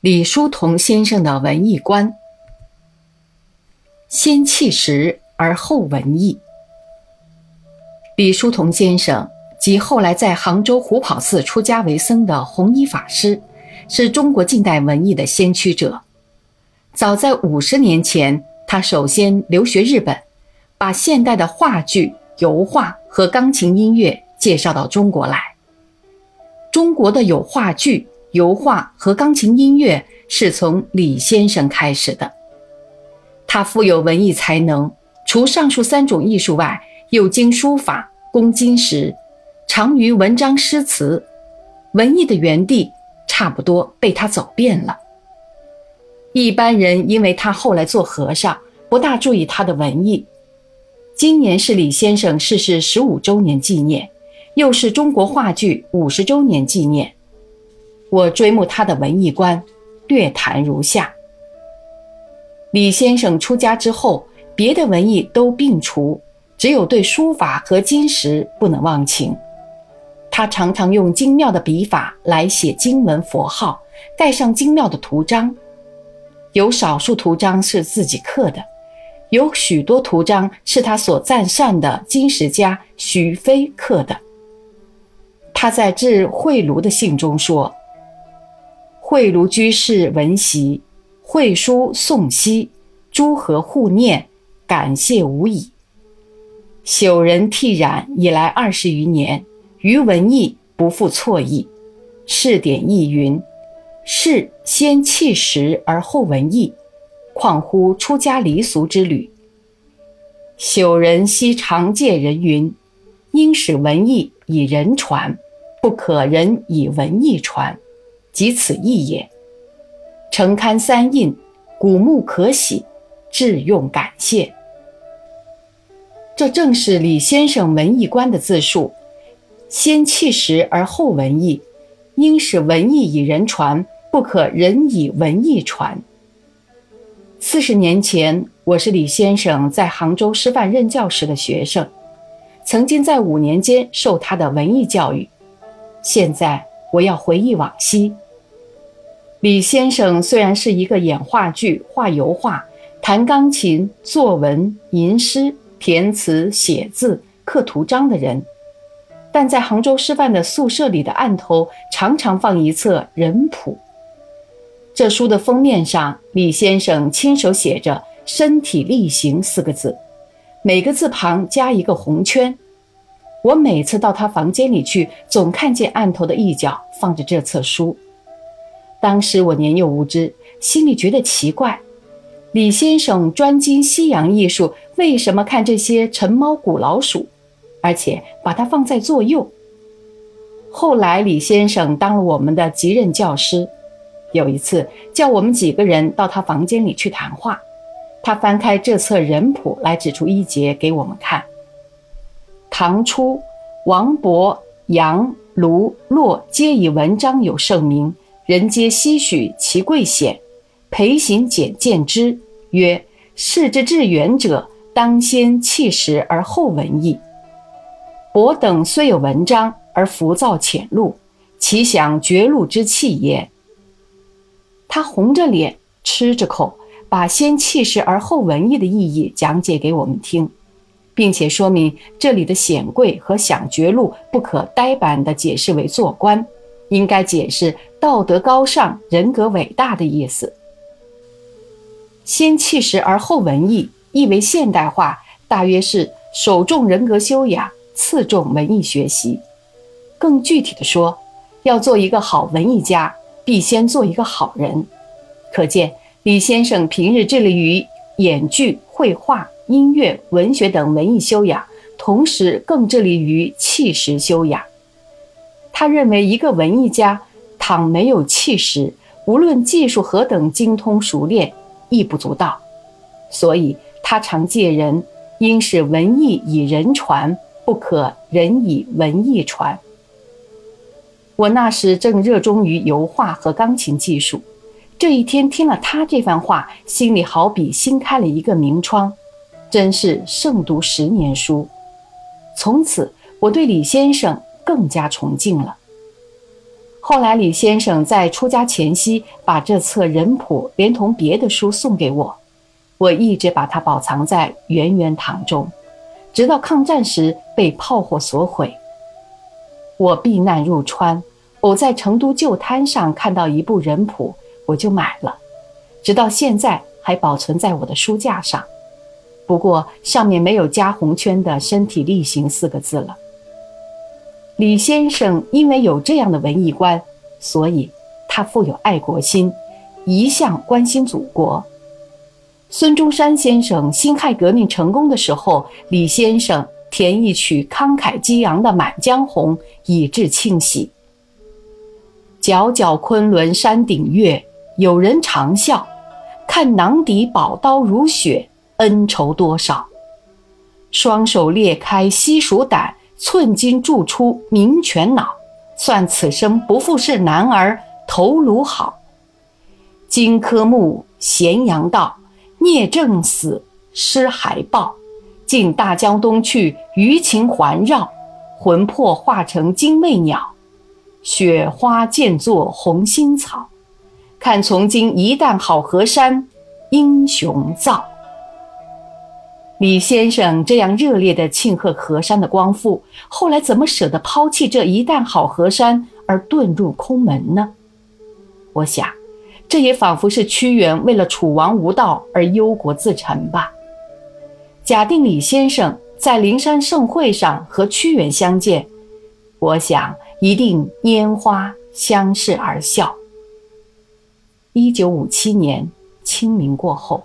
李叔同先生的文艺观：先气实而后文艺。李叔同先生及后来在杭州虎跑寺出家为僧的弘一法师，是中国近代文艺的先驱者。早在五十年前，他首先留学日本，把现代的话剧、油画和钢琴音乐介绍到中国来。中国的有话剧。油画和钢琴音乐是从李先生开始的。他富有文艺才能，除上述三种艺术外，又精书法、工金石，长于文章诗词。文艺的园地差不多被他走遍了。一般人因为他后来做和尚，不大注意他的文艺。今年是李先生逝世十五周年纪念，又是中国话剧五十周年纪念。我追慕他的文艺观，略谈如下：李先生出家之后，别的文艺都摒除，只有对书法和金石不能忘情。他常常用精妙的笔法来写经文佛号，盖上精妙的图章。有少数图章是自己刻的，有许多图章是他所赞善的金石家徐飞刻的。他在致慧庐的信中说。慧庐居士闻习，会书诵悉，诸和互念，感谢无已。朽人替染已来二十余年，于文艺不复错意。试点意云：是先弃实而后文艺，况乎出家离俗之旅？朽人昔常借人云：应使文艺以人传，不可人以文艺传。即此意也。诚刊三印，古木可喜，致用感谢。这正是李先生文艺观的自述：先气实而后文艺，应使文艺以人传，不可人以文艺传。四十年前，我是李先生在杭州师范任教时的学生，曾经在五年间受他的文艺教育。现在。我要回忆往昔。李先生虽然是一个演话剧、画油画、弹钢琴、作文、吟诗、填词、写字、刻图章的人，但在杭州师范的宿舍里的案头常常放一册人谱。这书的封面上，李先生亲手写着“身体力行”四个字，每个字旁加一个红圈。我每次到他房间里去，总看见案头的一角放着这册书。当时我年幼无知，心里觉得奇怪：李先生专精西洋艺术，为什么看这些陈猫古老鼠，而且把它放在左右？后来李先生当了我们的级任教师，有一次叫我们几个人到他房间里去谈话，他翻开这册人谱来指出一节给我们看。唐初，王勃、杨、卢、骆皆以文章有盛名，人皆唏许其贵显。裴行俭见之，曰：“士之至远者，当先气实而后文艺。”伯等虽有文章，而浮躁浅露，其享绝路之气也。他红着脸，吃着口，把先气实而后文艺的意义讲解给我们听。并且说明这里的显贵和享绝路不可呆板地解释为做官，应该解释道德高尚、人格伟大的意思。先气实而后文艺，意为现代化，大约是首重人格修养，次重文艺学习。更具体的说，要做一个好文艺家，必先做一个好人。可见李先生平日致力于演剧、绘画。音乐、文学等文艺修养，同时更致力于气实修养。他认为，一个文艺家倘没有气实，无论技术何等精通熟练，亦不足道。所以，他常借人：应使文艺以人传，不可人以文艺传。我那时正热衷于油画和钢琴技术，这一天听了他这番话，心里好比新开了一个明窗。真是胜读十年书，从此我对李先生更加崇敬了。后来李先生在出家前夕，把这册人谱连同别的书送给我，我一直把它保藏在圆圆堂中，直到抗战时被炮火所毁。我避难入川，偶在成都旧摊上看到一部人谱，我就买了，直到现在还保存在我的书架上。不过上面没有加红圈的“身体力行”四个字了。李先生因为有这样的文艺观，所以他富有爱国心，一向关心祖国。孙中山先生辛亥革命成功的时候，李先生填一曲慷慨激昂的《满江红》，以致庆喜。皎皎昆仑山顶月，有人长啸，看囊底宝刀如雪，恩仇多少？双手裂开西蜀胆。寸金铸出明泉脑，算此生不负是男儿头颅好。荆轲墓，咸阳道，聂政死，尸还抱。进大江东去，余情环绕，魂魄化成精卫鸟，雪花渐作红心草。看从今一旦好河山，英雄造。李先生这样热烈地庆贺河山的光复，后来怎么舍得抛弃这一旦好河山而遁入空门呢？我想，这也仿佛是屈原为了楚王无道而忧国自沉吧。假定李先生在灵山盛会上和屈原相见，我想一定拈花相视而笑。一九五七年清明过后。